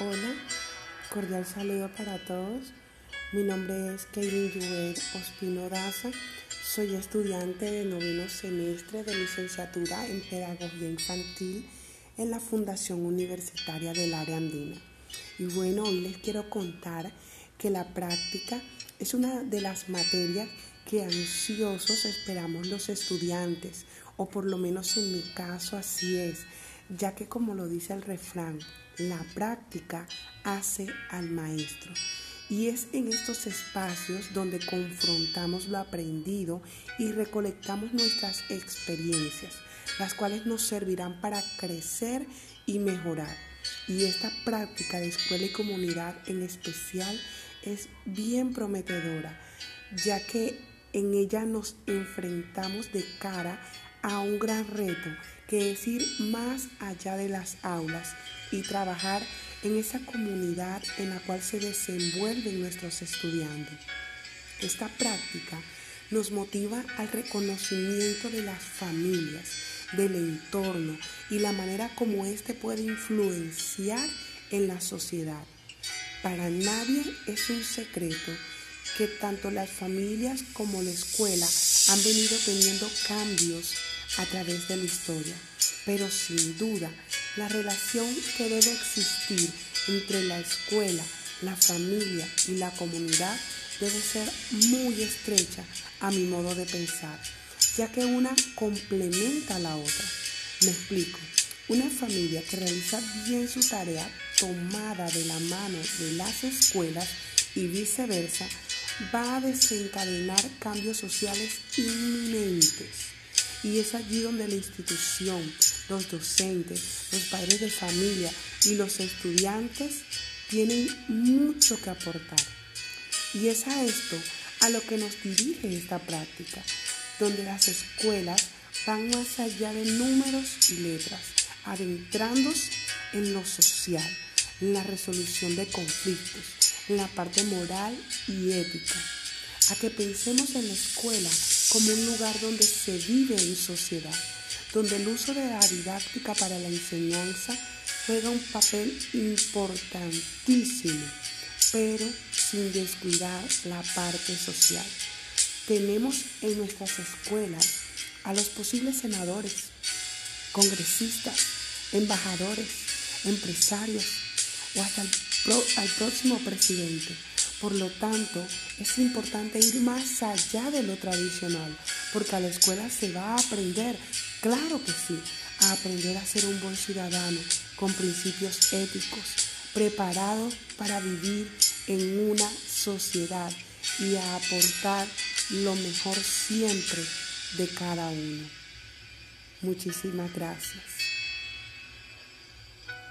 Hola, cordial saludo para todos. Mi nombre es Kaylin Juver Ospino Daza. Soy estudiante de noveno semestre de licenciatura en Pedagogía Infantil en la Fundación Universitaria del Área Andina. Y bueno, hoy les quiero contar que la práctica es una de las materias que ansiosos esperamos los estudiantes, o por lo menos en mi caso así es, ya que como lo dice el refrán, la práctica hace al maestro. Y es en estos espacios donde confrontamos lo aprendido y recolectamos nuestras experiencias, las cuales nos servirán para crecer y mejorar. Y esta práctica de escuela y comunidad en especial es bien prometedora, ya que en ella nos enfrentamos de cara a un gran reto, que es ir más allá de las aulas y trabajar en esa comunidad en la cual se desenvuelven nuestros estudiantes. Esta práctica nos motiva al reconocimiento de las familias, del entorno y la manera como éste puede influenciar en la sociedad. Para nadie es un secreto que tanto las familias como la escuela han venido teniendo cambios a través de la historia, pero sin duda la relación que debe existir entre la escuela, la familia y la comunidad debe ser muy estrecha a mi modo de pensar, ya que una complementa a la otra. Me explico. Una familia que realiza bien su tarea tomada de la mano de las escuelas y viceversa va a desencadenar cambios sociales inminentes. Y es allí donde la institución, los docentes, los padres de familia y los estudiantes tienen mucho que aportar. Y es a esto a lo que nos dirige esta práctica, donde las escuelas van más allá de números y letras, adentrándose en lo social, en la resolución de conflictos, en la parte moral y ética, a que pensemos en la escuela como un lugar donde se vive en sociedad, donde el uso de la didáctica para la enseñanza juega un papel importantísimo, pero sin descuidar la parte social. Tenemos en nuestras escuelas a los posibles senadores, congresistas, embajadores, empresarios o hasta el al próximo presidente por lo tanto, es importante ir más allá de lo tradicional, porque a la escuela se va a aprender, claro que sí, a aprender a ser un buen ciudadano con principios éticos, preparado para vivir en una sociedad y a aportar lo mejor siempre de cada uno. Muchísimas gracias.